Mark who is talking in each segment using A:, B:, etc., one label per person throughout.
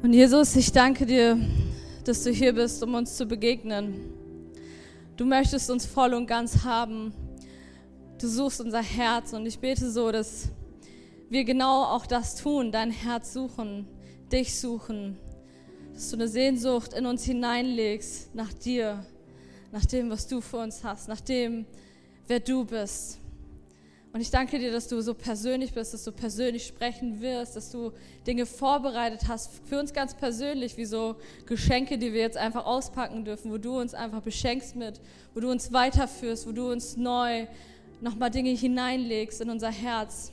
A: Und Jesus, ich danke dir, dass du hier bist, um uns zu begegnen. Du möchtest uns voll und ganz haben. Du suchst unser Herz und ich bete so, dass wir genau auch das tun, dein Herz suchen, dich suchen, dass du eine Sehnsucht in uns hineinlegst nach dir, nach dem, was du für uns hast, nach dem, wer du bist. Und ich danke dir, dass du so persönlich bist, dass du persönlich sprechen wirst, dass du Dinge vorbereitet hast für uns ganz persönlich, wie so Geschenke, die wir jetzt einfach auspacken dürfen, wo du uns einfach beschenkst mit, wo du uns weiterführst, wo du uns neu nochmal Dinge hineinlegst in unser Herz.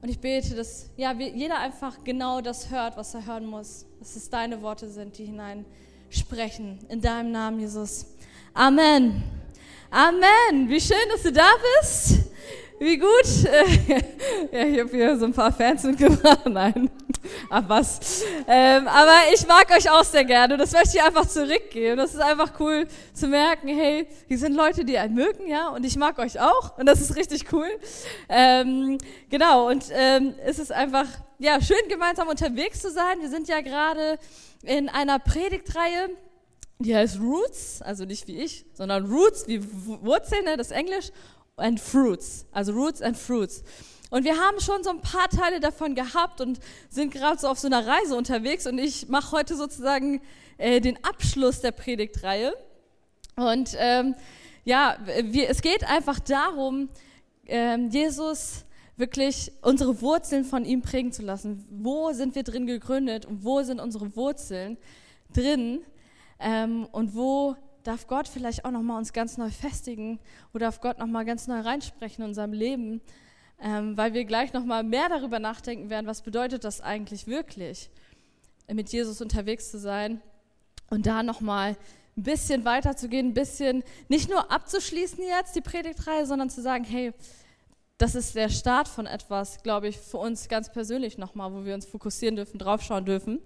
A: Und ich bete, dass ja, jeder einfach genau das hört, was er hören muss, dass es deine Worte sind, die hineinsprechen. In deinem Namen, Jesus. Amen. Amen. Wie schön, dass du da bist. Wie gut. ja, ich habe hier so ein paar Fans mitgebracht. Nein. Ach was. Ähm, aber ich mag euch auch sehr gerne. Das möchte ich einfach zurückgeben. Das ist einfach cool zu merken, hey, hier sind Leute, die einen mögen, ja, und ich mag euch auch. Und das ist richtig cool. Ähm, genau. Und ähm, es ist einfach, ja, schön gemeinsam unterwegs zu sein. Wir sind ja gerade in einer Predigtreihe die heißt Roots, also nicht wie ich, sondern Roots, wie Wurzeln, ne, das Englisch, and Fruits, also Roots and Fruits. Und wir haben schon so ein paar Teile davon gehabt und sind gerade so auf so einer Reise unterwegs und ich mache heute sozusagen äh, den Abschluss der Predigtreihe. Und ähm, ja, wir, es geht einfach darum, ähm, Jesus wirklich unsere Wurzeln von ihm prägen zu lassen. Wo sind wir drin gegründet und wo sind unsere Wurzeln drin? Ähm, und wo darf Gott vielleicht auch noch mal uns ganz neu festigen? Wo darf Gott noch mal ganz neu reinsprechen in unserem Leben? Ähm, weil wir gleich noch mal mehr darüber nachdenken werden, was bedeutet das eigentlich wirklich, mit Jesus unterwegs zu sein und da noch mal ein bisschen weiterzugehen, ein bisschen nicht nur abzuschließen jetzt die Predigtreihe, sondern zu sagen, hey, das ist der Start von etwas, glaube ich, für uns ganz persönlich nochmal, wo wir uns fokussieren dürfen, draufschauen dürfen.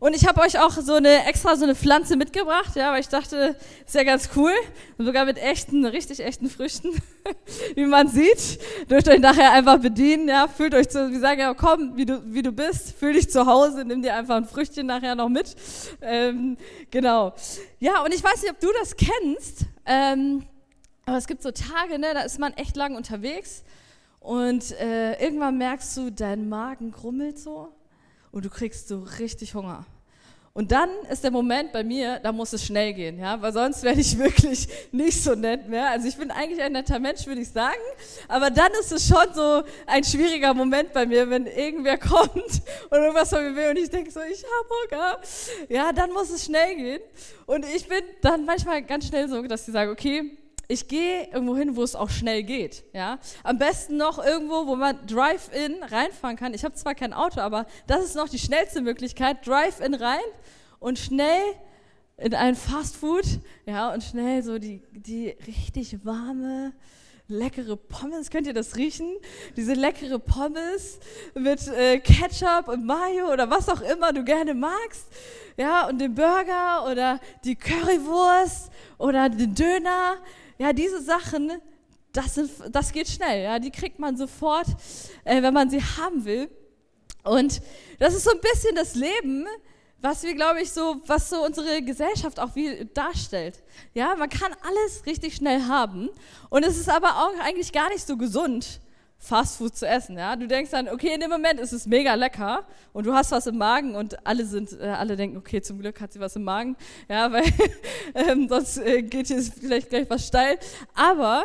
A: Und ich habe euch auch so eine extra so eine Pflanze mitgebracht, ja, weil ich dachte, ist ja ganz cool, und sogar mit echten, richtig echten Früchten, wie man sieht. Dürft euch nachher einfach bedienen, ja, fühlt euch zu, wir sagen ja, komm, wie du wie du bist, fühl dich zu Hause, nimm dir einfach ein Früchtchen nachher noch mit, ähm, genau. Ja, und ich weiß nicht, ob du das kennst, ähm, aber es gibt so Tage, ne, da ist man echt lang unterwegs und äh, irgendwann merkst du, dein Magen grummelt so und du kriegst so richtig Hunger. Und dann ist der Moment bei mir, da muss es schnell gehen, ja, weil sonst werde ich wirklich nicht so nett mehr. Also ich bin eigentlich ein netter Mensch, würde ich sagen, aber dann ist es schon so ein schwieriger Moment bei mir, wenn irgendwer kommt und irgendwas von mir will und ich denke so, ich habe Hunger. Ja, dann muss es schnell gehen. Und ich bin dann manchmal ganz schnell so, dass ich sage, okay, ich gehe irgendwo hin, wo es auch schnell geht. Ja? Am besten noch irgendwo, wo man Drive-In reinfahren kann. Ich habe zwar kein Auto, aber das ist noch die schnellste Möglichkeit. Drive-In rein und schnell in ein Fastfood. Ja, und schnell so die, die richtig warme, leckere Pommes. Könnt ihr das riechen? Diese leckere Pommes mit äh, Ketchup und Mayo oder was auch immer du gerne magst. Ja, und den Burger oder die Currywurst oder den Döner. Ja, diese Sachen, das, sind, das geht schnell. Ja, die kriegt man sofort, äh, wenn man sie haben will. Und das ist so ein bisschen das Leben, was wir, glaube ich, so, was so unsere Gesellschaft auch wie darstellt. Ja, man kann alles richtig schnell haben. Und es ist aber auch eigentlich gar nicht so gesund, Fastfood zu essen. Ja? Du denkst dann, okay, in dem Moment ist es mega lecker und du hast was im Magen und alle sind, äh, alle denken, okay, zum Glück hat sie was im Magen, ja, weil ähm, sonst äh, geht hier vielleicht gleich was steil. Aber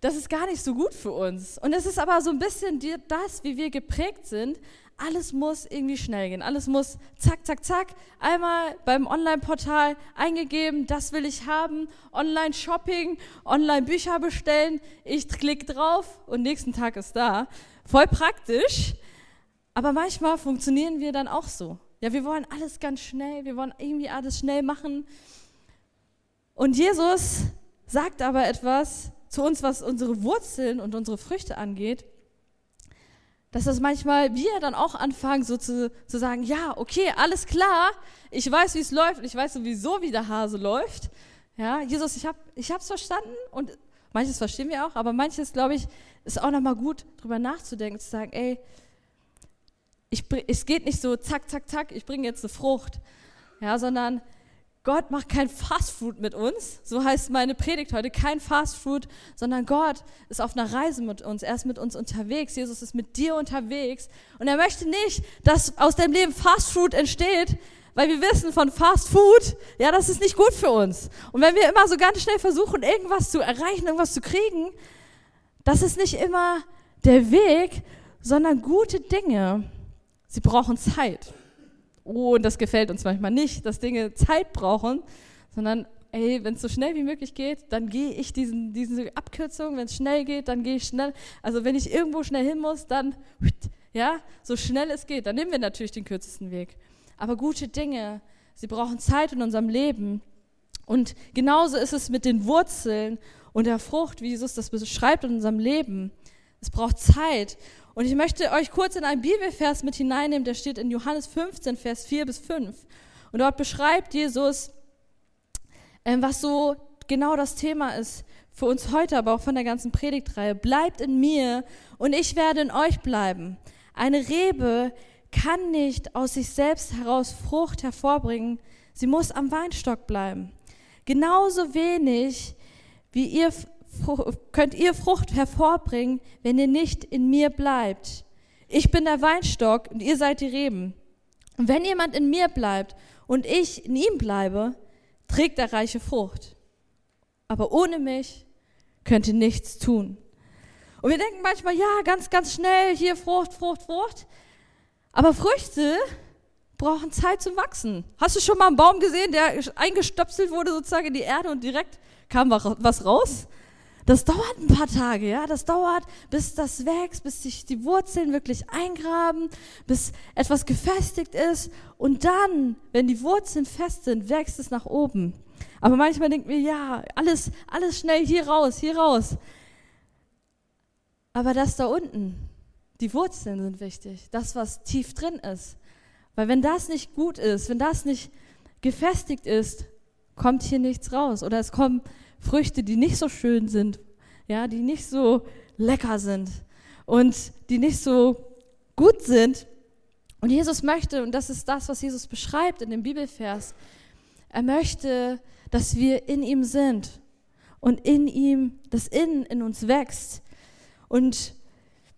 A: das ist gar nicht so gut für uns. Und es ist aber so ein bisschen die, das, wie wir geprägt sind, alles muss irgendwie schnell gehen. Alles muss zack, zack, zack. Einmal beim Online-Portal eingegeben, das will ich haben. Online-Shopping, Online-Bücher bestellen. Ich klicke drauf und nächsten Tag ist da. Voll praktisch. Aber manchmal funktionieren wir dann auch so. Ja, wir wollen alles ganz schnell. Wir wollen irgendwie alles schnell machen. Und Jesus sagt aber etwas zu uns, was unsere Wurzeln und unsere Früchte angeht dass das manchmal wir dann auch anfangen, so zu, zu sagen, ja, okay, alles klar, ich weiß, wie es läuft ich weiß sowieso, wie der Hase läuft. Ja, Jesus, ich habe ich hab's verstanden und manches verstehen wir auch, aber manches, glaube ich, ist auch nochmal gut, drüber nachzudenken, zu sagen, ey, ich, es geht nicht so, zack, zack, zack, ich bringe jetzt eine Frucht, ja, sondern Gott macht kein Fastfood mit uns, so heißt meine Predigt heute, kein Fastfood, sondern Gott ist auf einer Reise mit uns, er ist mit uns unterwegs, Jesus ist mit dir unterwegs und er möchte nicht, dass aus deinem Leben Fastfood entsteht, weil wir wissen von Fast Food, ja, das ist nicht gut für uns. Und wenn wir immer so ganz schnell versuchen, irgendwas zu erreichen, irgendwas zu kriegen, das ist nicht immer der Weg, sondern gute Dinge, sie brauchen Zeit. Oh, und das gefällt uns manchmal nicht, dass Dinge Zeit brauchen, sondern ey, wenn es so schnell wie möglich geht, dann gehe ich diesen, diese Abkürzung, wenn es schnell geht, dann gehe ich schnell. Also wenn ich irgendwo schnell hin muss, dann, ja, so schnell es geht, dann nehmen wir natürlich den kürzesten Weg. Aber gute Dinge, sie brauchen Zeit in unserem Leben. Und genauso ist es mit den Wurzeln und der Frucht, wie Jesus das beschreibt in unserem Leben. Es braucht Zeit. Und ich möchte euch kurz in einen Bibelvers mit hineinnehmen, der steht in Johannes 15, Vers 4 bis 5. Und dort beschreibt Jesus, ähm, was so genau das Thema ist für uns heute, aber auch von der ganzen Predigtreihe. Bleibt in mir und ich werde in euch bleiben. Eine Rebe kann nicht aus sich selbst heraus Frucht hervorbringen, sie muss am Weinstock bleiben. Genauso wenig wie ihr könnt ihr Frucht hervorbringen, wenn ihr nicht in mir bleibt. Ich bin der Weinstock und ihr seid die Reben. Und wenn jemand in mir bleibt und ich in ihm bleibe, trägt er reiche Frucht. Aber ohne mich könnt ihr nichts tun. Und wir denken manchmal, ja, ganz, ganz schnell hier Frucht, Frucht, Frucht. Aber Früchte brauchen Zeit zum Wachsen. Hast du schon mal einen Baum gesehen, der eingestöpselt wurde sozusagen in die Erde und direkt kam was raus? Das dauert ein paar Tage, ja. Das dauert, bis das wächst, bis sich die Wurzeln wirklich eingraben, bis etwas gefestigt ist. Und dann, wenn die Wurzeln fest sind, wächst es nach oben. Aber manchmal denken wir, ja, alles, alles schnell hier raus, hier raus. Aber das da unten, die Wurzeln sind wichtig, das, was tief drin ist. Weil wenn das nicht gut ist, wenn das nicht gefestigt ist, kommt hier nichts raus. Oder es kommen Früchte, die nicht so schön sind, ja, die nicht so lecker sind und die nicht so gut sind. Und Jesus möchte, und das ist das, was Jesus beschreibt in dem Bibelvers, er möchte, dass wir in ihm sind und in ihm das Innen in uns wächst. Und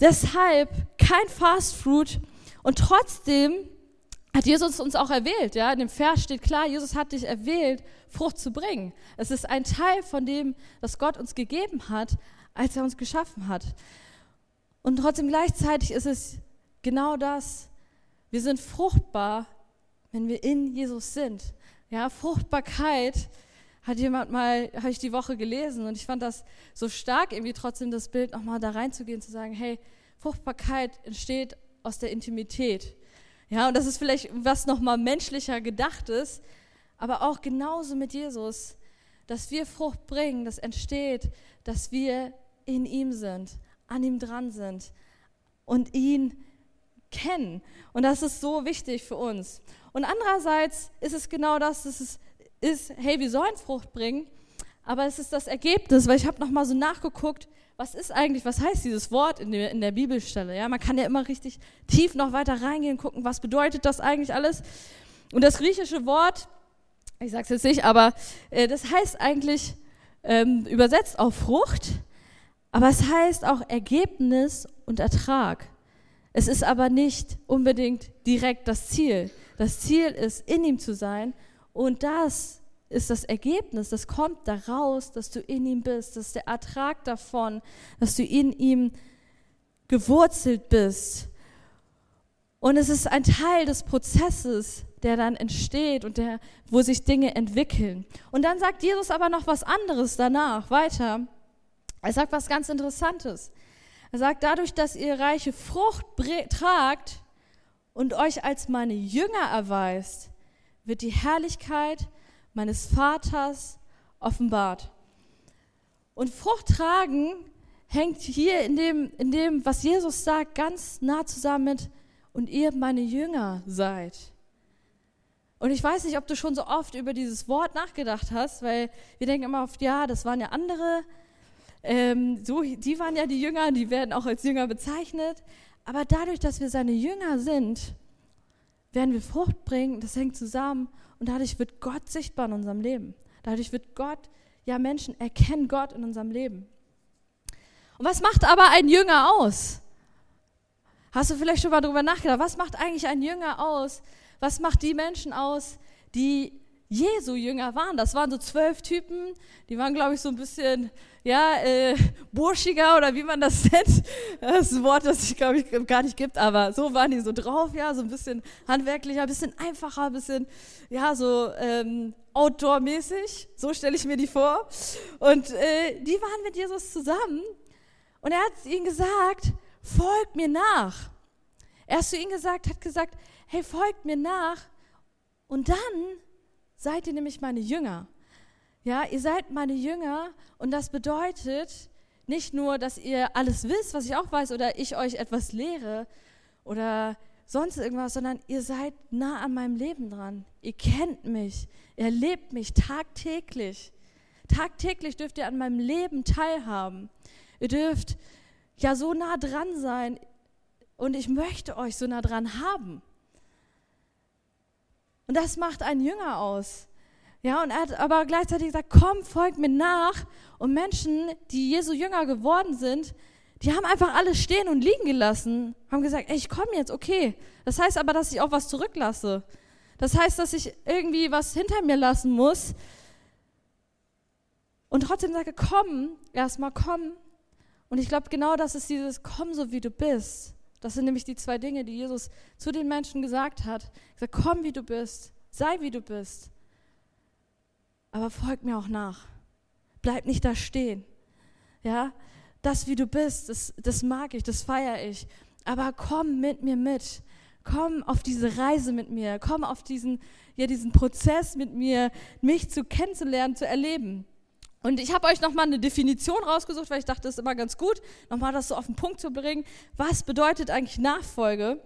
A: Deshalb kein Fast Food und trotzdem hat Jesus uns auch erwählt. Ja? In dem Vers steht klar, Jesus hat dich erwählt, Frucht zu bringen. Es ist ein Teil von dem, was Gott uns gegeben hat, als er uns geschaffen hat. Und trotzdem gleichzeitig ist es genau das. Wir sind fruchtbar, wenn wir in Jesus sind. Ja, Fruchtbarkeit hat jemand mal, habe ich die Woche gelesen und ich fand das so stark, irgendwie trotzdem das Bild nochmal da reinzugehen, zu sagen, hey, Fruchtbarkeit entsteht aus der Intimität. Ja, und das ist vielleicht was nochmal menschlicher gedacht ist, aber auch genauso mit Jesus, dass wir Frucht bringen, das entsteht, dass wir in ihm sind, an ihm dran sind und ihn kennen. Und das ist so wichtig für uns. Und andererseits ist es genau das, dass es ist, hey, wir sollen Frucht bringen, aber es ist das Ergebnis, weil ich habe nochmal so nachgeguckt, was ist eigentlich, was heißt dieses Wort in der, in der Bibelstelle? Ja, man kann ja immer richtig tief noch weiter reingehen, gucken, was bedeutet das eigentlich alles. Und das griechische Wort, ich sage es jetzt nicht, aber äh, das heißt eigentlich ähm, übersetzt auf Frucht, aber es heißt auch Ergebnis und Ertrag. Es ist aber nicht unbedingt direkt das Ziel. Das Ziel ist, in ihm zu sein und das ist das Ergebnis, das kommt daraus, dass du in ihm bist, das ist der Ertrag davon, dass du in ihm gewurzelt bist. Und es ist ein Teil des Prozesses, der dann entsteht und der, wo sich Dinge entwickeln. Und dann sagt Jesus aber noch was anderes danach, weiter. Er sagt was ganz Interessantes. Er sagt, dadurch, dass ihr reiche Frucht tragt und euch als meine Jünger erweist, wird die Herrlichkeit meines Vaters offenbart. Und Frucht tragen hängt hier in dem, in dem, was Jesus sagt, ganz nah zusammen mit, und ihr meine Jünger seid. Und ich weiß nicht, ob du schon so oft über dieses Wort nachgedacht hast, weil wir denken immer oft, ja, das waren ja andere, ähm, so, die waren ja die Jünger, die werden auch als Jünger bezeichnet. Aber dadurch, dass wir seine Jünger sind, werden wir Frucht bringen. Das hängt zusammen. Und dadurch wird Gott sichtbar in unserem Leben. Dadurch wird Gott, ja, Menschen erkennen Gott in unserem Leben. Und was macht aber ein Jünger aus? Hast du vielleicht schon mal darüber nachgedacht? Was macht eigentlich ein Jünger aus? Was macht die Menschen aus, die Jesu Jünger waren? Das waren so zwölf Typen, die waren, glaube ich, so ein bisschen, ja, äh, burschiger oder wie man das nennt. Das ist ein Wort, das es, glaube ich, gar nicht gibt, aber so waren die so drauf, ja, so ein bisschen handwerklicher, ein bisschen einfacher, ein bisschen, ja, so ähm, outdoor-mäßig. So stelle ich mir die vor. Und äh, die waren mit Jesus zusammen und er hat ihnen gesagt, folgt mir nach. Er hat zu ihnen gesagt, hat gesagt, hey, folgt mir nach und dann seid ihr nämlich meine Jünger. Ja, ihr seid meine Jünger und das bedeutet nicht nur, dass ihr alles wisst, was ich auch weiß, oder ich euch etwas lehre oder sonst irgendwas, sondern ihr seid nah an meinem Leben dran. Ihr kennt mich, ihr erlebt mich tagtäglich. Tagtäglich dürft ihr an meinem Leben teilhaben. Ihr dürft ja so nah dran sein und ich möchte euch so nah dran haben. Und das macht einen Jünger aus. Ja, und er hat aber gleichzeitig gesagt, komm, folgt mir nach. Und Menschen, die Jesu Jünger geworden sind, die haben einfach alles stehen und liegen gelassen, haben gesagt, ey, ich komme jetzt, okay. Das heißt aber, dass ich auch was zurücklasse. Das heißt, dass ich irgendwie was hinter mir lassen muss. Und trotzdem sage, komm, erstmal komm. Und ich glaube, genau das ist dieses, komm so wie du bist. Das sind nämlich die zwei Dinge, die Jesus zu den Menschen gesagt hat. Er sagt, komm wie du bist, sei wie du bist. Aber folg mir auch nach. Bleib nicht da stehen. Ja, das wie du bist, das, das mag ich, das feiere ich. Aber komm mit mir mit. Komm auf diese Reise mit mir. Komm auf diesen, ja, diesen Prozess mit mir, mich zu kennenzulernen, zu erleben. Und ich habe euch nochmal eine Definition rausgesucht, weil ich dachte, das ist immer ganz gut, nochmal das so auf den Punkt zu bringen. Was bedeutet eigentlich Nachfolge?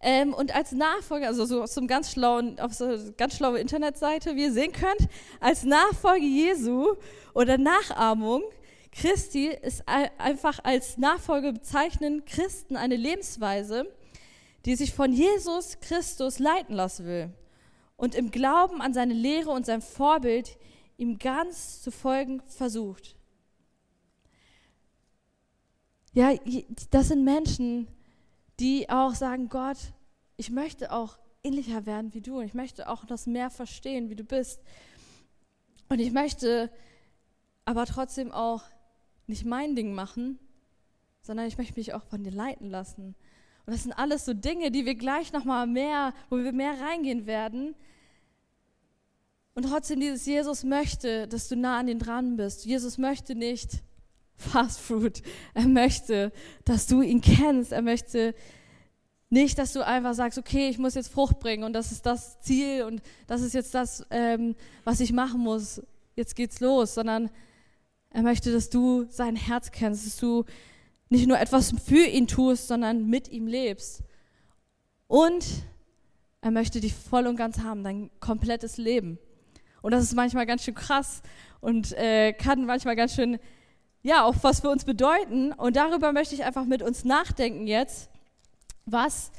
A: Ähm, und als Nachfolge, also so zum ganz schlauen, auf so eine ganz schlaue Internetseite, wie ihr sehen könnt, als Nachfolge Jesu oder Nachahmung Christi ist einfach als Nachfolge bezeichnen Christen eine Lebensweise, die sich von Jesus Christus leiten lassen will und im Glauben an seine Lehre und sein Vorbild ihm ganz zu folgen versucht. Ja, das sind Menschen, die auch sagen, Gott, ich möchte auch ähnlicher werden wie du. Ich möchte auch das mehr verstehen, wie du bist. Und ich möchte aber trotzdem auch nicht mein Ding machen, sondern ich möchte mich auch von dir leiten lassen. Und das sind alles so Dinge, die wir gleich nochmal mehr, wo wir mehr reingehen werden, und trotzdem dieses Jesus möchte, dass du nah an ihn dran bist. Jesus möchte nicht Fast Food. Er möchte, dass du ihn kennst. Er möchte nicht, dass du einfach sagst, okay, ich muss jetzt Frucht bringen und das ist das Ziel und das ist jetzt das, ähm, was ich machen muss. Jetzt geht's los, sondern er möchte, dass du sein Herz kennst, dass du nicht nur etwas für ihn tust, sondern mit ihm lebst. Und er möchte dich voll und ganz haben, dein komplettes Leben. Und das ist manchmal ganz schön krass und äh, kann manchmal ganz schön, ja, auch was für uns bedeuten. Und darüber möchte ich einfach mit uns nachdenken jetzt. Was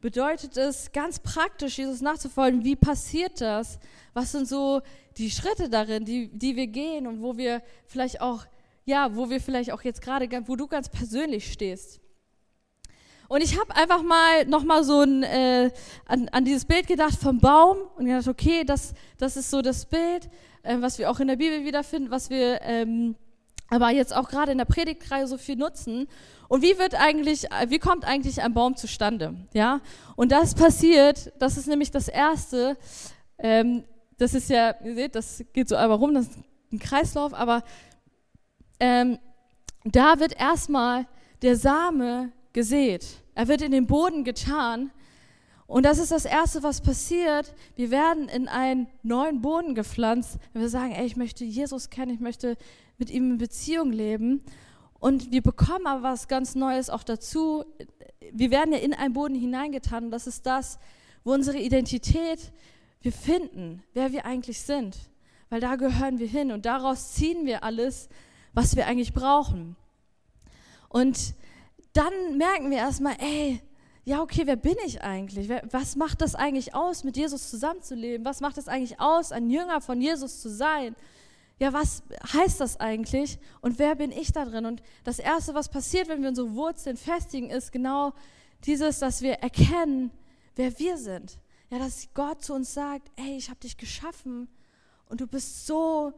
A: bedeutet es ganz praktisch, Jesus nachzufolgen? Wie passiert das? Was sind so die Schritte darin, die, die wir gehen und wo wir vielleicht auch, ja, wo wir vielleicht auch jetzt gerade, wo du ganz persönlich stehst? Und ich habe einfach mal nochmal so ein, äh, an, an, dieses Bild gedacht vom Baum und gedacht, okay, das, das ist so das Bild, äh, was wir auch in der Bibel wiederfinden, was wir ähm, aber jetzt auch gerade in der Predigtreihe so viel nutzen. Und wie wird eigentlich, wie kommt eigentlich ein Baum zustande? Ja, und das passiert, das ist nämlich das Erste. Ähm, das ist ja, ihr seht, das geht so einmal rum, das ist ein Kreislauf, aber ähm, da wird erstmal der Same gesät. Er wird in den Boden getan. Und das ist das Erste, was passiert. Wir werden in einen neuen Boden gepflanzt, wir sagen, ey, ich möchte Jesus kennen, ich möchte mit ihm in Beziehung leben. Und wir bekommen aber was ganz Neues auch dazu. Wir werden ja in einen Boden hineingetan. Und das ist das, wo unsere Identität wir finden, wer wir eigentlich sind. Weil da gehören wir hin und daraus ziehen wir alles, was wir eigentlich brauchen. Und dann merken wir erstmal, ey, ja, okay, wer bin ich eigentlich? Was macht das eigentlich aus, mit Jesus zusammenzuleben? Was macht es eigentlich aus, ein Jünger von Jesus zu sein? Ja, was heißt das eigentlich? Und wer bin ich da drin? Und das Erste, was passiert, wenn wir unsere Wurzeln festigen, ist genau dieses, dass wir erkennen, wer wir sind. Ja, dass Gott zu uns sagt, ey, ich habe dich geschaffen und du bist so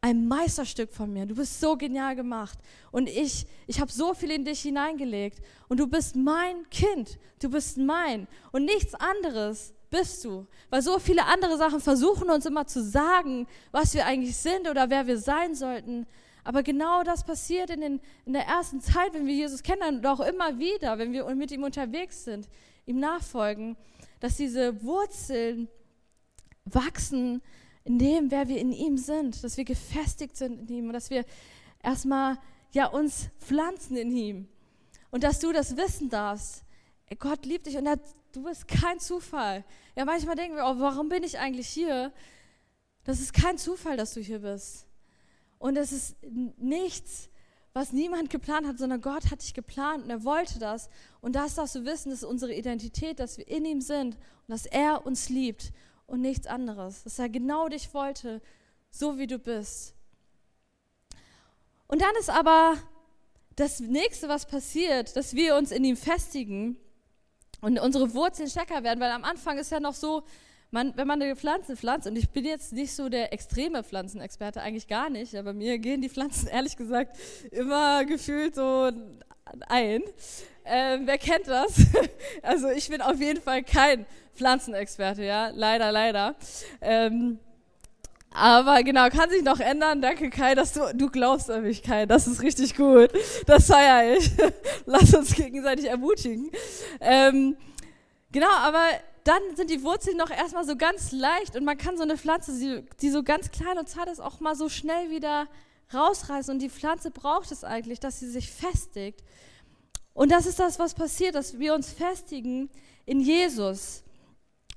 A: ein Meisterstück von mir. Du bist so genial gemacht. Und ich, ich habe so viel in dich hineingelegt. Und du bist mein Kind. Du bist mein. Und nichts anderes bist du. Weil so viele andere Sachen versuchen uns immer zu sagen, was wir eigentlich sind oder wer wir sein sollten. Aber genau das passiert in, den, in der ersten Zeit, wenn wir Jesus kennen und auch immer wieder, wenn wir mit ihm unterwegs sind, ihm nachfolgen, dass diese Wurzeln wachsen, in dem, wer wir in ihm sind, dass wir gefestigt sind in ihm und dass wir erstmal ja uns pflanzen in ihm und dass du das wissen darfst. Gott liebt dich und er, du bist kein Zufall. Ja, manchmal denken wir, oh, warum bin ich eigentlich hier? Das ist kein Zufall, dass du hier bist. Und es ist nichts, was niemand geplant hat, sondern Gott hat dich geplant und er wollte das. Und das darfst du wissen, das ist unsere Identität, dass wir in ihm sind und dass er uns liebt und nichts anderes. Dass er genau dich wollte, so wie du bist. Und dann ist aber das nächste, was passiert, dass wir uns in ihm festigen und unsere Wurzeln stärker werden, weil am Anfang ist ja noch so, man, wenn man eine Pflanze pflanzt, und ich bin jetzt nicht so der extreme Pflanzenexperte, eigentlich gar nicht, aber mir gehen die Pflanzen ehrlich gesagt immer gefühlt so ein. Ähm, wer kennt das? Also ich bin auf jeden Fall kein Pflanzenexperte, ja, leider, leider. Ähm, aber genau, kann sich noch ändern. Danke Kai, dass du, du glaubst an mich, Kai. Das ist richtig gut. Das feiere ich. Lass uns gegenseitig ermutigen. Ähm, genau, aber dann sind die Wurzeln noch erstmal so ganz leicht und man kann so eine Pflanze, die, die so ganz klein und zart ist, auch mal so schnell wieder rausreißen. Und die Pflanze braucht es eigentlich, dass sie sich festigt. Und das ist das, was passiert, dass wir uns festigen in Jesus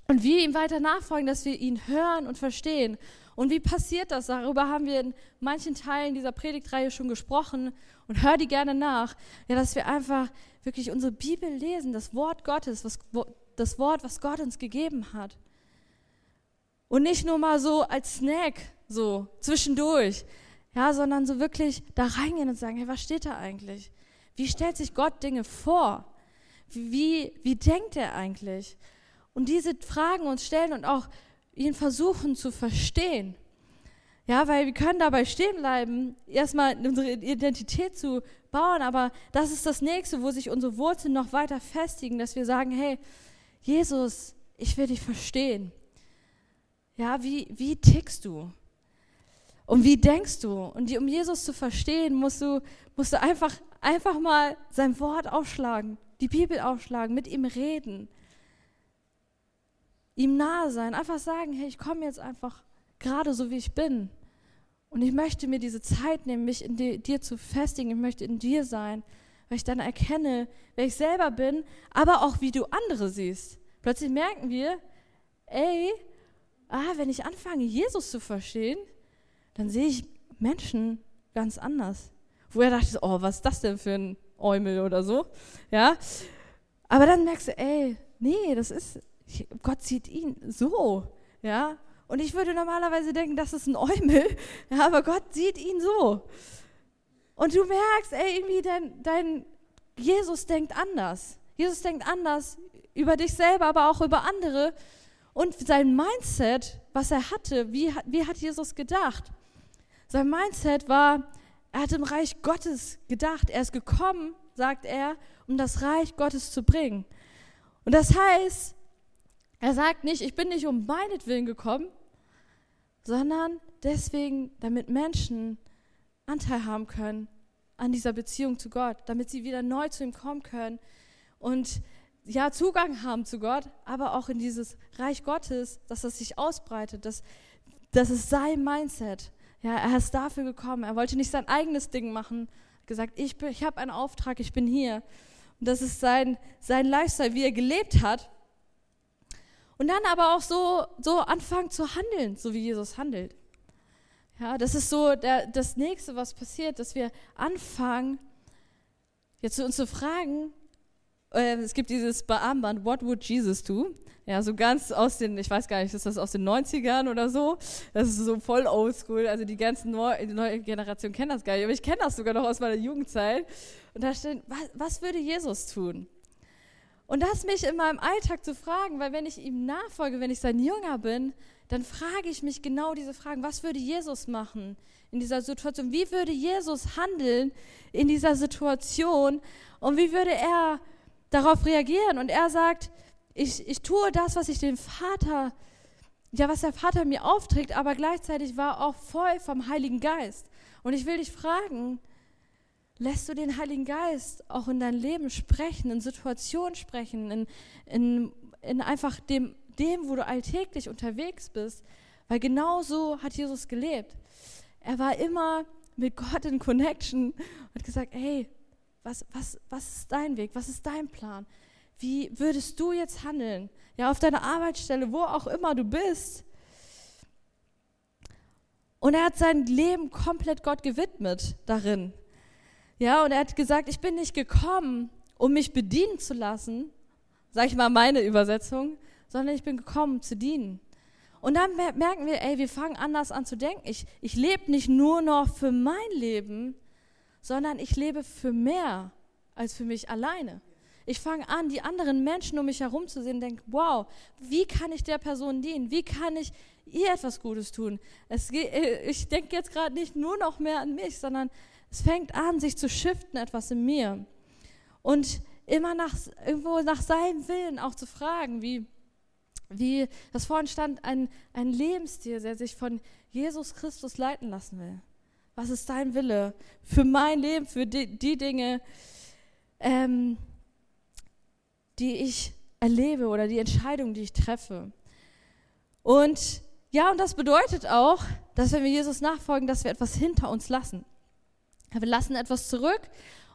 A: und wir ihm weiter nachfolgen, dass wir ihn hören und verstehen. Und wie passiert das? Darüber haben wir in manchen Teilen dieser Predigtreihe schon gesprochen und hör die gerne nach. Ja, dass wir einfach wirklich unsere Bibel lesen, das Wort Gottes, was, das Wort, was Gott uns gegeben hat. Und nicht nur mal so als Snack, so zwischendurch, ja, sondern so wirklich da reingehen und sagen, hey, was steht da eigentlich? Wie stellt sich Gott Dinge vor? Wie, wie denkt er eigentlich? Und diese Fragen uns stellen und auch ihn versuchen zu verstehen. Ja, weil wir können dabei stehen bleiben, erstmal unsere Identität zu bauen, aber das ist das nächste, wo sich unsere Wurzeln noch weiter festigen, dass wir sagen, hey, Jesus, ich will dich verstehen. Ja, wie, wie tickst du? Und wie denkst du? Und die, um Jesus zu verstehen, musst du, musst du einfach, einfach mal sein Wort aufschlagen, die Bibel aufschlagen, mit ihm reden, ihm nahe sein, einfach sagen, hey, ich komme jetzt einfach gerade so, wie ich bin. Und ich möchte mir diese Zeit nehmen, mich in dir, dir zu festigen. Ich möchte in dir sein, weil ich dann erkenne, wer ich selber bin, aber auch wie du andere siehst. Plötzlich merken wir, ey, ah, wenn ich anfange, Jesus zu verstehen, dann sehe ich Menschen ganz anders. Wo er dachte, oh, was ist das denn für ein Eumel oder so, ja. Aber dann merkst du, ey, nee, das ist, Gott sieht ihn so, ja. Und ich würde normalerweise denken, das ist ein Eumel, ja, aber Gott sieht ihn so. Und du merkst, ey, irgendwie dein, dein Jesus denkt anders. Jesus denkt anders über dich selber, aber auch über andere. Und sein Mindset, was er hatte, wie, wie hat Jesus gedacht? Sein Mindset war, er hat im Reich Gottes gedacht. Er ist gekommen, sagt er, um das Reich Gottes zu bringen. Und das heißt, er sagt nicht, ich bin nicht um meinetwillen gekommen, sondern deswegen, damit Menschen Anteil haben können an dieser Beziehung zu Gott, damit sie wieder neu zu ihm kommen können und ja, Zugang haben zu Gott, aber auch in dieses Reich Gottes, dass das sich ausbreitet, dass das ist sein Mindset. Ja, er ist dafür gekommen. Er wollte nicht sein eigenes Ding machen. Er gesagt, ich, ich habe einen Auftrag, ich bin hier. Und das ist sein, sein Lifestyle, wie er gelebt hat. Und dann aber auch so, so anfangen zu handeln, so wie Jesus handelt. Ja, das ist so der, das Nächste, was passiert, dass wir anfangen, jetzt uns zu fragen, äh, es gibt dieses Armband, What would Jesus do? Ja, so ganz aus den, ich weiß gar nicht, ist das aus den 90ern oder so? Das ist so voll oldschool. Also die ganzen Neu die neue Generation kennt das gar nicht, aber ich kenne das sogar noch aus meiner Jugendzeit. Und da steht, was, was würde Jesus tun? Und das mich in meinem Alltag zu fragen, weil wenn ich ihm nachfolge, wenn ich sein Jünger bin, dann frage ich mich genau diese Fragen. Was würde Jesus machen in dieser Situation? Wie würde Jesus handeln in dieser Situation? Und wie würde er darauf reagieren? Und er sagt, ich, ich tue das, was ich den Vater, ja, was der Vater mir aufträgt, aber gleichzeitig war auch voll vom Heiligen Geist. Und ich will dich fragen, lässt du den Heiligen Geist auch in dein Leben sprechen, in Situationen sprechen, in, in, in einfach dem, dem, wo du alltäglich unterwegs bist? Weil genau so hat Jesus gelebt. Er war immer mit Gott in Connection und hat gesagt, hey, was, was, was ist dein Weg? Was ist dein Plan? Wie würdest du jetzt handeln? Ja, auf deiner Arbeitsstelle, wo auch immer du bist. Und er hat sein Leben komplett Gott gewidmet darin. Ja, und er hat gesagt, ich bin nicht gekommen, um mich bedienen zu lassen, sag ich mal meine Übersetzung, sondern ich bin gekommen zu dienen. Und dann merken wir, ey, wir fangen anders an zu denken. Ich, ich lebe nicht nur noch für mein Leben, sondern ich lebe für mehr als für mich alleine. Ich fange an, die anderen Menschen um mich herum zu sehen und denke, wow, wie kann ich der Person dienen? Wie kann ich ihr etwas Gutes tun? Es, äh, ich denke jetzt gerade nicht nur noch mehr an mich, sondern es fängt an, sich zu shiften, etwas in mir. Und immer nach, irgendwo nach seinem Willen auch zu fragen, wie, wie das vorhin stand, ein, ein Lebensstil, der sich von Jesus Christus leiten lassen will. Was ist dein Wille für mein Leben, für die, die Dinge, ähm, die ich erlebe oder die Entscheidungen, die ich treffe? Und ja, und das bedeutet auch, dass wenn wir Jesus nachfolgen, dass wir etwas hinter uns lassen. Wir lassen etwas zurück.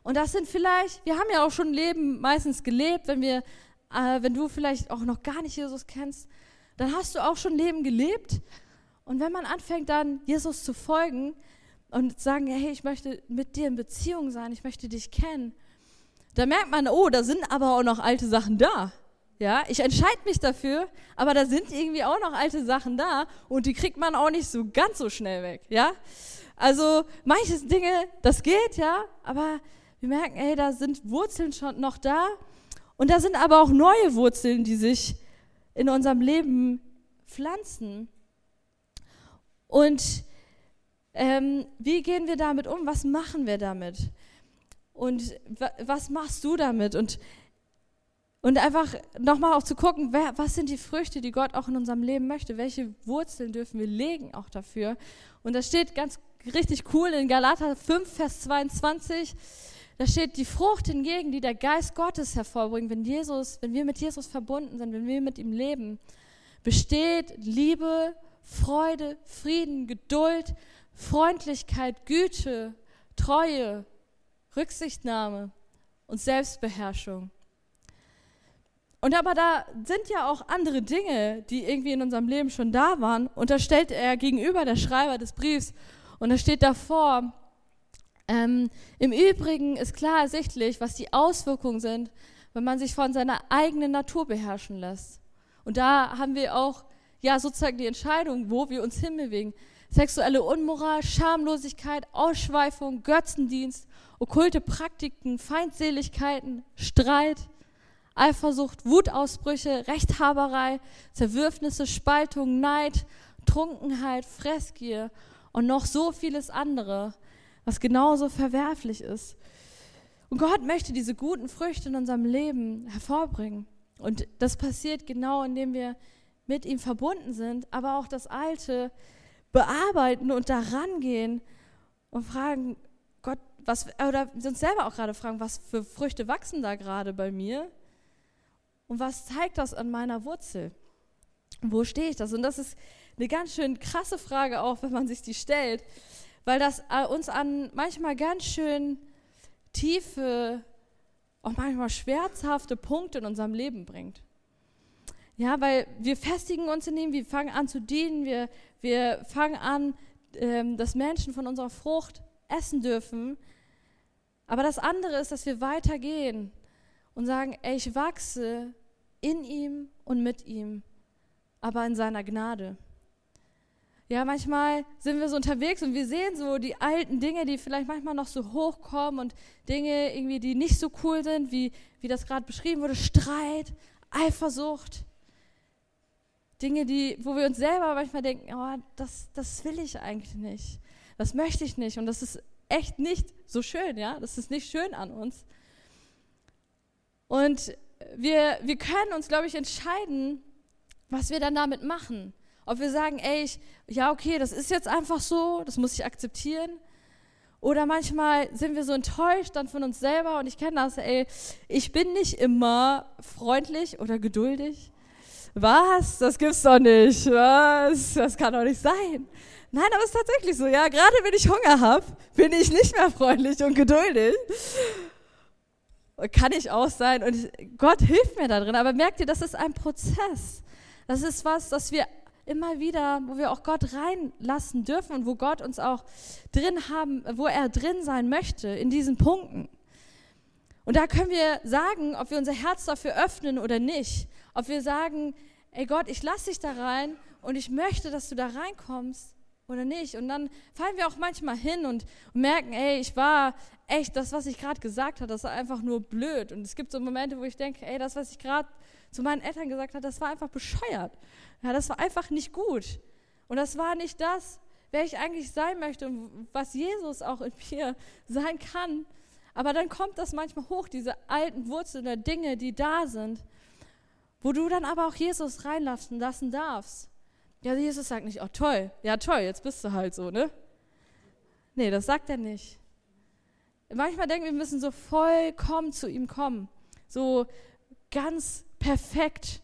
A: Und das sind vielleicht, wir haben ja auch schon Leben meistens gelebt, wenn wir, äh, wenn du vielleicht auch noch gar nicht Jesus kennst, dann hast du auch schon Leben gelebt. Und wenn man anfängt dann Jesus zu folgen, und sagen, hey, ich möchte mit dir in Beziehung sein, ich möchte dich kennen, da merkt man, oh, da sind aber auch noch alte Sachen da. Ja, ich entscheide mich dafür, aber da sind irgendwie auch noch alte Sachen da und die kriegt man auch nicht so ganz so schnell weg, ja? Also, manches Dinge, das geht, ja, aber wir merken, ey, da sind Wurzeln schon noch da und da sind aber auch neue Wurzeln, die sich in unserem Leben pflanzen. Und ähm, wie gehen wir damit um? Was machen wir damit? Und was machst du damit? Und, und einfach nochmal auch zu gucken, wer, was sind die Früchte, die Gott auch in unserem Leben möchte? Welche Wurzeln dürfen wir legen auch dafür? Und das steht ganz richtig cool in Galater 5, Vers 22. Da steht die Frucht hingegen, die der Geist Gottes hervorbringt, wenn Jesus, wenn wir mit Jesus verbunden sind, wenn wir mit ihm leben, besteht Liebe, Freude, Frieden, Geduld, Freundlichkeit, Güte, Treue, Rücksichtnahme und Selbstbeherrschung. Und aber da sind ja auch andere Dinge, die irgendwie in unserem Leben schon da waren. Und da stellt er gegenüber der Schreiber des Briefs und da steht davor, ähm, im Übrigen ist klar ersichtlich, was die Auswirkungen sind, wenn man sich von seiner eigenen Natur beherrschen lässt. Und da haben wir auch ja sozusagen die Entscheidung, wo wir uns hinbewegen sexuelle Unmoral, Schamlosigkeit, Ausschweifung, Götzendienst, okkulte Praktiken, Feindseligkeiten, Streit, Eifersucht, Wutausbrüche, Rechthaberei, Zerwürfnisse, Spaltung, Neid, Trunkenheit, Fressgier und noch so vieles andere, was genauso verwerflich ist. Und Gott möchte diese guten Früchte in unserem Leben hervorbringen. Und das passiert genau, indem wir mit ihm verbunden sind, aber auch das Alte bearbeiten und da rangehen und fragen, Gott, was, oder uns selber auch gerade fragen, was für Früchte wachsen da gerade bei mir? Und was zeigt das an meiner Wurzel? Wo stehe ich das? Und das ist eine ganz schön krasse Frage auch, wenn man sich die stellt, weil das äh, uns an manchmal ganz schön tiefe, auch manchmal schmerzhafte Punkte in unserem Leben bringt. Ja, weil wir festigen uns in ihm, wir fangen an zu dienen, wir, wir fangen an, ähm, dass Menschen von unserer Frucht essen dürfen. Aber das andere ist, dass wir weitergehen und sagen, ey, ich wachse in ihm und mit ihm, aber in seiner Gnade. Ja, manchmal sind wir so unterwegs und wir sehen so die alten Dinge, die vielleicht manchmal noch so hochkommen und Dinge irgendwie, die nicht so cool sind, wie, wie das gerade beschrieben wurde, Streit, Eifersucht. Dinge, die, wo wir uns selber manchmal denken, oh, das, das will ich eigentlich nicht. Das möchte ich nicht. Und das ist echt nicht so schön, ja. Das ist nicht schön an uns. Und wir, wir können uns, glaube ich, entscheiden, was wir dann damit machen. Ob wir sagen, ey, ich, ja, okay, das ist jetzt einfach so, das muss ich akzeptieren. Oder manchmal sind wir so enttäuscht dann von uns selber und ich kenne das, ey, ich bin nicht immer freundlich oder geduldig. Was? Das gibt's doch nicht. Was? Das kann doch nicht sein. Nein, aber es ist tatsächlich so, ja, gerade wenn ich Hunger habe, bin ich nicht mehr freundlich und geduldig. Kann ich auch sein und Gott hilft mir da drin, aber merkt ihr, das ist ein Prozess. Das ist was, das wir immer wieder, wo wir auch Gott reinlassen dürfen und wo Gott uns auch drin haben, wo er drin sein möchte, in diesen Punkten. Und da können wir sagen, ob wir unser Herz dafür öffnen oder nicht. Ob wir sagen, ey Gott, ich lasse dich da rein und ich möchte, dass du da reinkommst oder nicht. Und dann fallen wir auch manchmal hin und, merken, ey, ich war echt, das, was ich gerade gesagt habe, das war einfach nur blöd. Und es gibt so Momente, wo ich denke, ey, das, was ich gerade zu meinen Eltern gesagt habe, das war einfach bescheuert. Ja, das war einfach nicht gut. Und das war nicht das, wer ich eigentlich sein möchte und was Jesus auch in mir sein kann. Aber dann kommt das manchmal hoch, diese alten Wurzeln der Dinge, die da sind, wo du dann aber auch Jesus reinlassen lassen darfst. Ja, Jesus sagt nicht, oh toll, ja toll, jetzt bist du halt so, ne? Nee, das sagt er nicht. Manchmal denken wir, wir müssen so vollkommen zu ihm kommen. So ganz perfekt.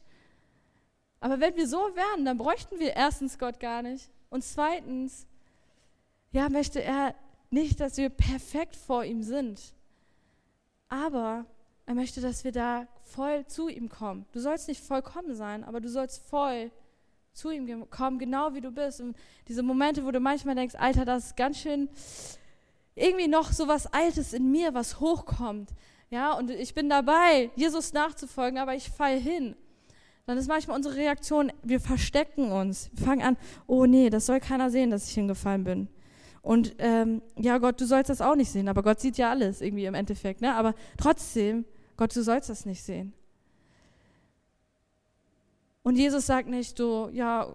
A: Aber wenn wir so wären, dann bräuchten wir erstens Gott gar nicht. Und zweitens, ja, möchte er nicht, dass wir perfekt vor ihm sind. Aber er möchte, dass wir da voll zu ihm kommen. Du sollst nicht vollkommen sein, aber du sollst voll zu ihm kommen, genau wie du bist. Und diese Momente, wo du manchmal denkst, Alter, das ist ganz schön irgendwie noch so was Altes in mir, was hochkommt. Ja, und ich bin dabei, Jesus nachzufolgen, aber ich fall hin dann ist manchmal unsere Reaktion, wir verstecken uns. Wir fangen an, oh nee, das soll keiner sehen, dass ich hingefallen bin. Und ähm, ja, Gott, du sollst das auch nicht sehen, aber Gott sieht ja alles irgendwie im Endeffekt. Ne? Aber trotzdem, Gott, du sollst das nicht sehen. Und Jesus sagt nicht so, ja,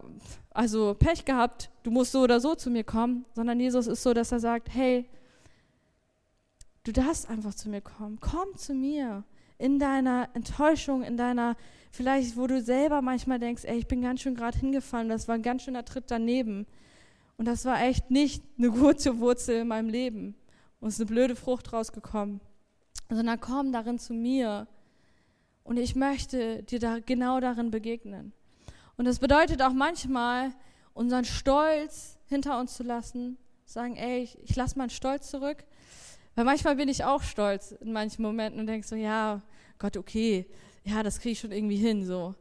A: also Pech gehabt, du musst so oder so zu mir kommen, sondern Jesus ist so, dass er sagt, hey, du darfst einfach zu mir kommen, komm zu mir in deiner Enttäuschung, in deiner vielleicht, wo du selber manchmal denkst, ey, ich bin ganz schön gerade hingefallen, das war ein ganz schöner Tritt daneben. Und das war echt nicht eine gute Wurzel in meinem Leben. Und es ist eine blöde Frucht rausgekommen. Sondern komm darin zu mir. Und ich möchte dir da genau darin begegnen. Und das bedeutet auch manchmal, unseren Stolz hinter uns zu lassen, sagen, ey, ich, ich lasse meinen Stolz zurück. Weil manchmal bin ich auch stolz in manchen Momenten und denke so, ja, Gott, okay, ja, das kriege ich schon irgendwie hin, so.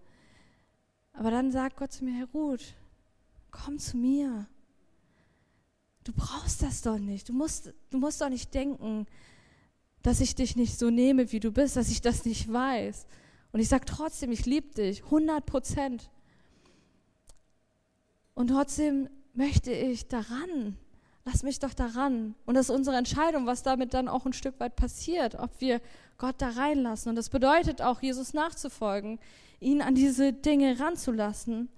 A: Aber dann sagt Gott zu mir, Herr Ruth, komm zu mir. Du brauchst das doch nicht. Du musst, du musst doch nicht denken, dass ich dich nicht so nehme, wie du bist, dass ich das nicht weiß. Und ich sage trotzdem, ich liebe dich, 100 Prozent. Und trotzdem möchte ich daran. Lass mich doch daran. Und das ist unsere Entscheidung, was damit dann auch ein Stück weit passiert, ob wir Gott da reinlassen. Und das bedeutet auch, Jesus nachzufolgen, ihn an diese Dinge ranzulassen.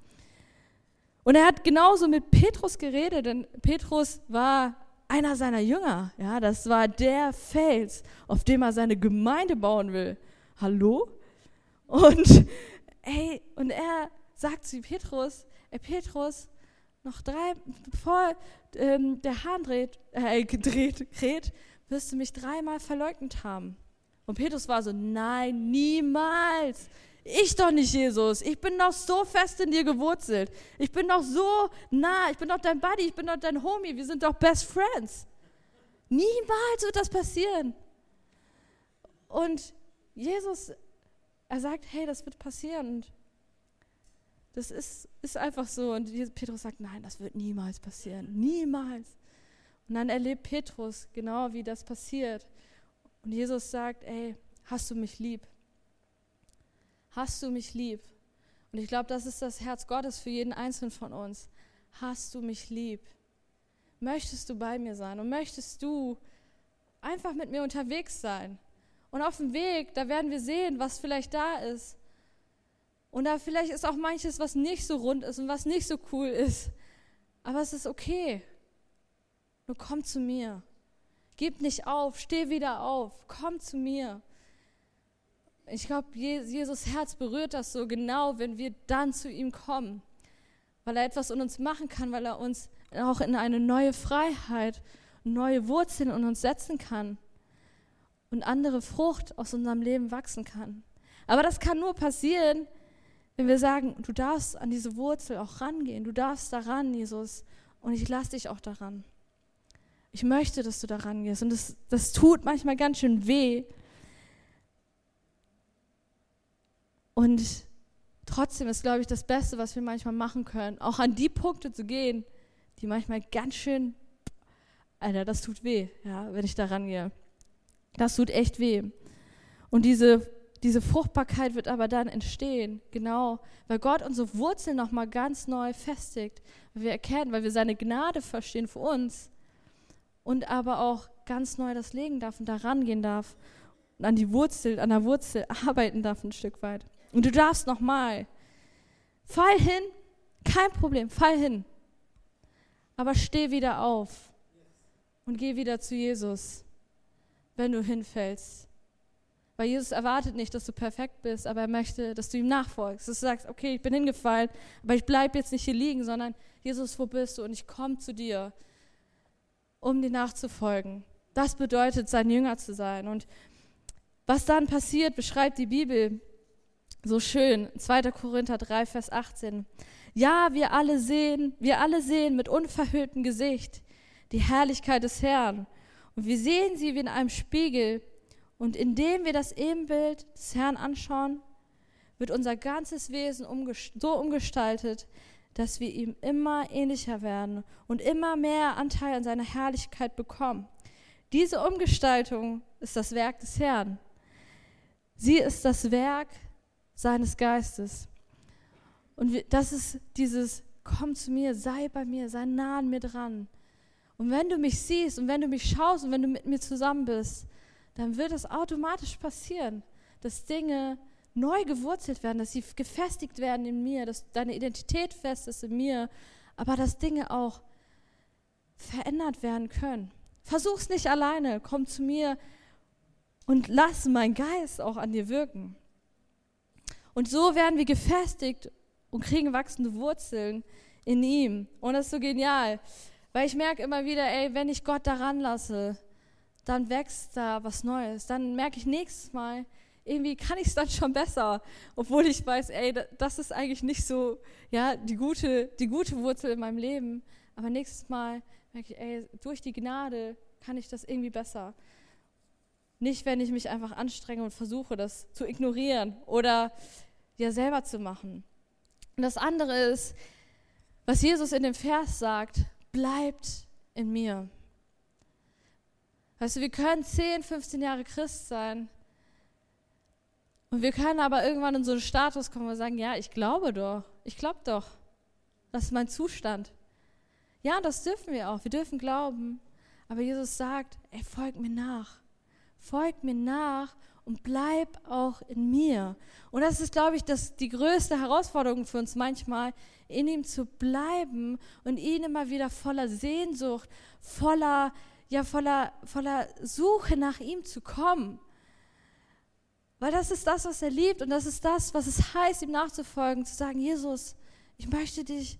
A: Und er hat genauso mit Petrus geredet, denn Petrus war einer seiner Jünger. Ja, das war der Fels, auf dem er seine Gemeinde bauen will. Hallo? Und, ey, und er sagt zu Petrus, ey Petrus, noch drei, bevor ähm, der Hahn dreht, äh, gedreht, dreht, wirst du mich dreimal verleugnet haben. Und Petrus war so, nein, niemals. Ich doch nicht, Jesus. Ich bin doch so fest in dir gewurzelt. Ich bin doch so nah. Ich bin doch dein Buddy. Ich bin doch dein Homie. Wir sind doch Best Friends. Niemals wird das passieren. Und Jesus, er sagt, hey, das wird passieren. Und das ist, ist einfach so. Und Petrus sagt, nein, das wird niemals passieren. Niemals. Und dann erlebt Petrus genau, wie das passiert. Und Jesus sagt, ey, hast du mich lieb? Hast du mich lieb? Und ich glaube, das ist das Herz Gottes für jeden Einzelnen von uns. Hast du mich lieb? Möchtest du bei mir sein? Und möchtest du einfach mit mir unterwegs sein? Und auf dem Weg, da werden wir sehen, was vielleicht da ist. Und da vielleicht ist auch manches, was nicht so rund ist und was nicht so cool ist. Aber es ist okay. Nur komm zu mir. Gib nicht auf, steh wieder auf, komm zu mir. Ich glaube, Jesus Herz berührt das so genau, wenn wir dann zu ihm kommen, weil er etwas in uns machen kann, weil er uns auch in eine neue Freiheit, neue Wurzeln in uns setzen kann und andere Frucht aus unserem Leben wachsen kann. Aber das kann nur passieren, wenn wir sagen, du darfst an diese Wurzel auch rangehen, du darfst daran, Jesus, und ich lasse dich auch daran. Ich möchte, dass du daran gehst. Und das, das tut manchmal ganz schön weh. Und trotzdem ist, glaube ich, das Beste, was wir manchmal machen können, auch an die Punkte zu gehen, die manchmal ganz schön, Alter, das tut weh, ja, wenn ich daran gehe. Das tut echt weh. Und diese, diese Fruchtbarkeit wird aber dann entstehen, genau, weil Gott unsere Wurzeln nochmal ganz neu festigt, weil wir erkennen, weil wir seine Gnade verstehen für uns und aber auch ganz neu das legen darf und daran gehen darf und an die Wurzel, an der Wurzel arbeiten darf ein Stück weit. Und du darfst nochmal, fall hin, kein Problem, fall hin, aber steh wieder auf und geh wieder zu Jesus wenn du hinfällst. Weil Jesus erwartet nicht, dass du perfekt bist, aber er möchte, dass du ihm nachfolgst. Dass du sagst, okay, ich bin hingefallen, aber ich bleibe jetzt nicht hier liegen, sondern Jesus, wo bist du? Und ich komme zu dir, um dir nachzufolgen. Das bedeutet, sein Jünger zu sein. Und was dann passiert, beschreibt die Bibel so schön. 2. Korinther 3, Vers 18. Ja, wir alle sehen, wir alle sehen mit unverhülltem Gesicht die Herrlichkeit des Herrn und wir sehen sie wie in einem Spiegel. Und indem wir das Ebenbild des Herrn anschauen, wird unser ganzes Wesen so umgestaltet, dass wir ihm immer ähnlicher werden und immer mehr Anteil an seiner Herrlichkeit bekommen. Diese Umgestaltung ist das Werk des Herrn. Sie ist das Werk seines Geistes. Und das ist dieses, komm zu mir, sei bei mir, sei nah an mir dran. Und wenn du mich siehst und wenn du mich schaust und wenn du mit mir zusammen bist, dann wird es automatisch passieren, dass Dinge neu gewurzelt werden, dass sie gefestigt werden in mir, dass deine Identität fest ist in mir, aber dass Dinge auch verändert werden können. Versuch's nicht alleine, komm zu mir und lass meinen Geist auch an dir wirken. Und so werden wir gefestigt und kriegen wachsende Wurzeln in ihm. Und das ist so genial. Weil ich merke immer wieder, ey, wenn ich Gott daran lasse, dann wächst da was Neues. Dann merke ich nächstes Mal, irgendwie kann ich es dann schon besser, obwohl ich weiß, ey, das ist eigentlich nicht so, ja, die gute, die gute Wurzel in meinem Leben. Aber nächstes Mal merke ich, ey, durch die Gnade kann ich das irgendwie besser. Nicht, wenn ich mich einfach anstrenge und versuche, das zu ignorieren oder ja selber zu machen. Und das andere ist, was Jesus in dem Vers sagt, bleibt in mir. Weißt du, wir können 10, 15 Jahre Christ sein und wir können aber irgendwann in so einen Status kommen, wir sagen, ja, ich glaube doch, ich glaube doch, das ist mein Zustand. Ja, das dürfen wir auch, wir dürfen glauben, aber Jesus sagt, ey, folg mir nach, folg mir nach und bleib auch in mir. Und das ist, glaube ich, das, die größte Herausforderung für uns manchmal, in ihm zu bleiben und ihn immer wieder voller Sehnsucht, voller, ja, voller, voller Suche nach ihm zu kommen. Weil das ist das, was er liebt und das ist das, was es heißt, ihm nachzufolgen, zu sagen, Jesus, ich möchte dich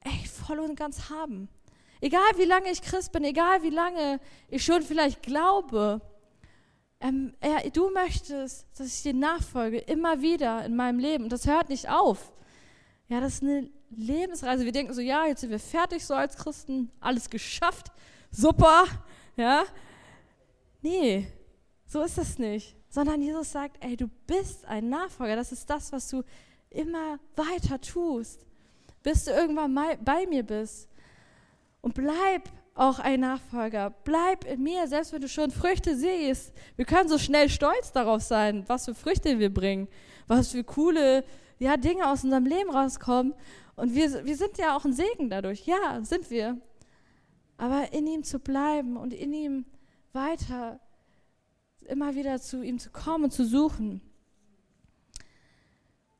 A: echt voll und ganz haben. Egal wie lange ich Christ bin, egal wie lange ich schon vielleicht glaube, ähm, er, du möchtest, dass ich dir nachfolge, immer wieder in meinem Leben. Und das hört nicht auf. Ja, das ist eine Lebensreise. Wir denken so, ja, jetzt sind wir fertig so als Christen, alles geschafft, super, ja. Nee, so ist das nicht. Sondern Jesus sagt, ey, du bist ein Nachfolger. Das ist das, was du immer weiter tust, bis du irgendwann bei mir bist. Und bleib auch ein Nachfolger. Bleib in mir, selbst wenn du schon Früchte siehst. Wir können so schnell stolz darauf sein, was für Früchte wir bringen, was für coole ja, Dinge aus unserem Leben rauskommen. Und wir, wir sind ja auch ein Segen dadurch. Ja, sind wir. Aber in ihm zu bleiben und in ihm weiter immer wieder zu ihm zu kommen und zu suchen.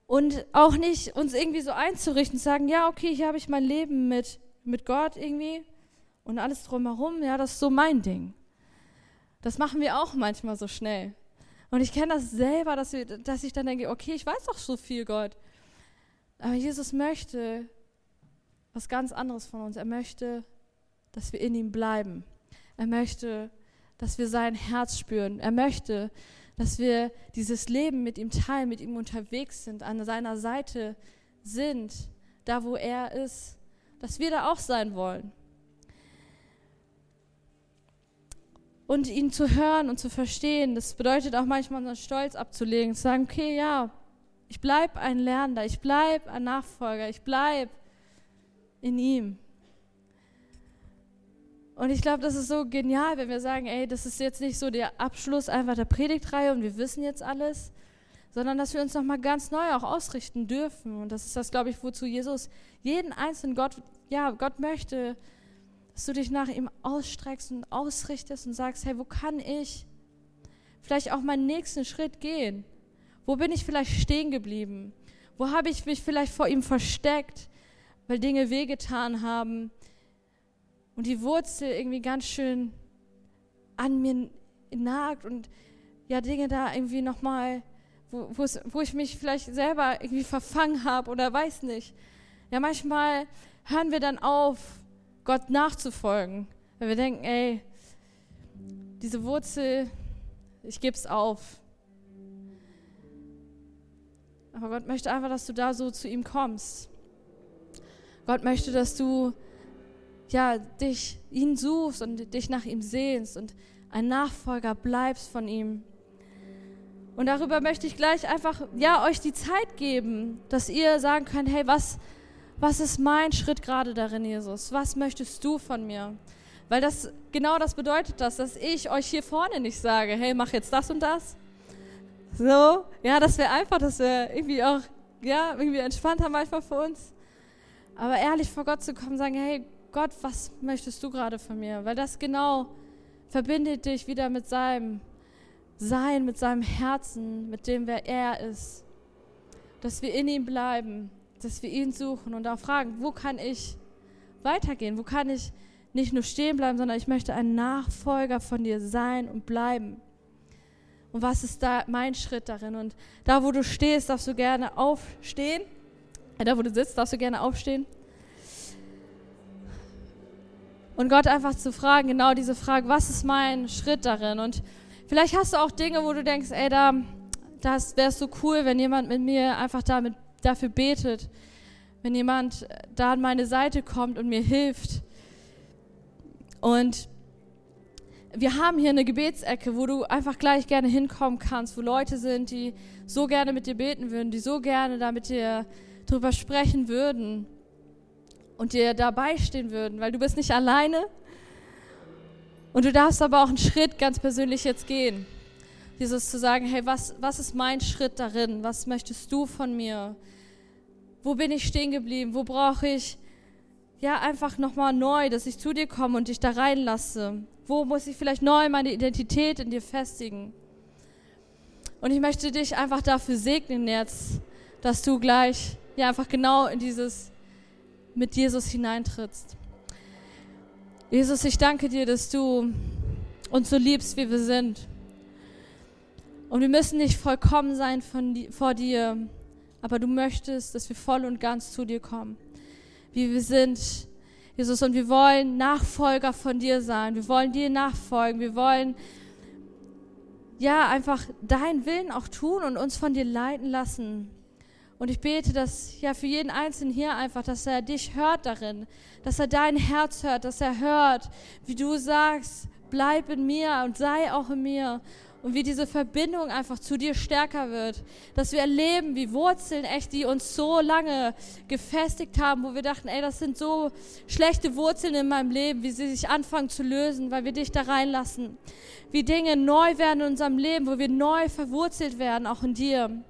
A: Und auch nicht uns irgendwie so einzurichten, sagen, ja, okay, hier habe ich mein Leben mit, mit Gott irgendwie und alles drumherum, ja, das ist so mein Ding. Das machen wir auch manchmal so schnell. Und ich kenne das selber, dass, wir, dass ich dann denke, okay, ich weiß doch so viel, Gott. Aber Jesus möchte was ganz anderes von uns. Er möchte, dass wir in ihm bleiben. Er möchte, dass wir sein Herz spüren. Er möchte, dass wir dieses Leben mit ihm teilen, mit ihm unterwegs sind, an seiner Seite sind, da wo er ist, dass wir da auch sein wollen. Und ihn zu hören und zu verstehen, das bedeutet auch manchmal unseren Stolz abzulegen, zu sagen, okay, ja, ich bleibe ein Lernender, ich bleibe ein Nachfolger, ich bleibe in ihm. Und ich glaube, das ist so genial, wenn wir sagen, ey, das ist jetzt nicht so der Abschluss einfach der Predigtreihe und wir wissen jetzt alles, sondern dass wir uns nochmal ganz neu auch ausrichten dürfen. Und das ist das, glaube ich, wozu Jesus jeden einzelnen Gott, ja, Gott möchte, dass du dich nach ihm ausstreckst und ausrichtest und sagst, hey, wo kann ich vielleicht auch meinen nächsten Schritt gehen? Wo bin ich vielleicht stehen geblieben? Wo habe ich mich vielleicht vor ihm versteckt, weil Dinge wehgetan haben? und die Wurzel irgendwie ganz schön an mir nagt und ja, Dinge da irgendwie nochmal, wo, wo ich mich vielleicht selber irgendwie verfangen habe oder weiß nicht. Ja, manchmal hören wir dann auf, Gott nachzufolgen, weil wir denken, ey, diese Wurzel, ich gebe es auf. Aber Gott möchte einfach, dass du da so zu ihm kommst. Gott möchte, dass du ja, dich, ihn suchst und dich nach ihm sehnst und ein Nachfolger bleibst von ihm. Und darüber möchte ich gleich einfach, ja, euch die Zeit geben, dass ihr sagen könnt, hey, was, was ist mein Schritt gerade darin, Jesus? Was möchtest du von mir? Weil das, genau das bedeutet das, dass ich euch hier vorne nicht sage, hey, mach jetzt das und das. So, ja, das wäre einfach, dass wir irgendwie auch, ja, irgendwie entspannter manchmal für uns. Aber ehrlich vor Gott zu kommen, sagen, hey, Gott, was möchtest du gerade von mir? Weil das genau verbindet dich wieder mit seinem Sein, mit seinem Herzen, mit dem, wer er ist. Dass wir in ihm bleiben, dass wir ihn suchen und auch fragen, wo kann ich weitergehen? Wo kann ich nicht nur stehen bleiben, sondern ich möchte ein Nachfolger von dir sein und bleiben. Und was ist da mein Schritt darin? Und da, wo du stehst, darfst du gerne aufstehen. Da, wo du sitzt, darfst du gerne aufstehen. Und Gott einfach zu fragen, genau diese Frage, was ist mein Schritt darin? Und vielleicht hast du auch Dinge, wo du denkst, ey, da das wäre so cool, wenn jemand mit mir einfach damit, dafür betet, wenn jemand da an meine Seite kommt und mir hilft. Und wir haben hier eine Gebetsecke, wo du einfach gleich gerne hinkommen kannst, wo Leute sind, die so gerne mit dir beten würden, die so gerne da mit dir drüber sprechen würden und dir dabei stehen würden, weil du bist nicht alleine. Und du darfst aber auch einen Schritt ganz persönlich jetzt gehen. Dieses zu sagen, hey, was, was ist mein Schritt darin? Was möchtest du von mir? Wo bin ich stehen geblieben? Wo brauche ich ja einfach nochmal neu, dass ich zu dir komme und dich da reinlasse? Wo muss ich vielleicht neu meine Identität in dir festigen? Und ich möchte dich einfach dafür segnen jetzt, dass du gleich ja einfach genau in dieses mit Jesus hineintrittst. Jesus, ich danke dir, dass du uns so liebst, wie wir sind. Und wir müssen nicht vollkommen sein von, vor dir, aber du möchtest, dass wir voll und ganz zu dir kommen, wie wir sind. Jesus, und wir wollen Nachfolger von dir sein. Wir wollen dir nachfolgen. Wir wollen ja einfach deinen Willen auch tun und uns von dir leiten lassen. Und ich bete, dass ja für jeden Einzelnen hier einfach, dass er dich hört darin, dass er dein Herz hört, dass er hört, wie du sagst, bleib in mir und sei auch in mir und wie diese Verbindung einfach zu dir stärker wird. Dass wir erleben, wie Wurzeln echt, die uns so lange gefestigt haben, wo wir dachten, ey, das sind so schlechte Wurzeln in meinem Leben, wie sie sich anfangen zu lösen, weil wir dich da reinlassen. Wie Dinge neu werden in unserem Leben, wo wir neu verwurzelt werden, auch in dir.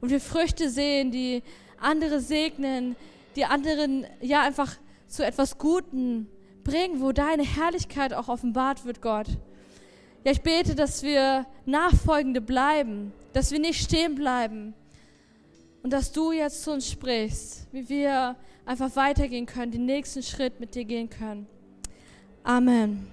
A: Und wir Früchte sehen, die andere segnen, die anderen ja einfach zu etwas Guten bringen, wo deine Herrlichkeit auch offenbart wird, Gott. Ja, ich bete, dass wir Nachfolgende bleiben, dass wir nicht stehen bleiben und dass du jetzt zu uns sprichst, wie wir einfach weitergehen können, den nächsten Schritt mit dir gehen können. Amen.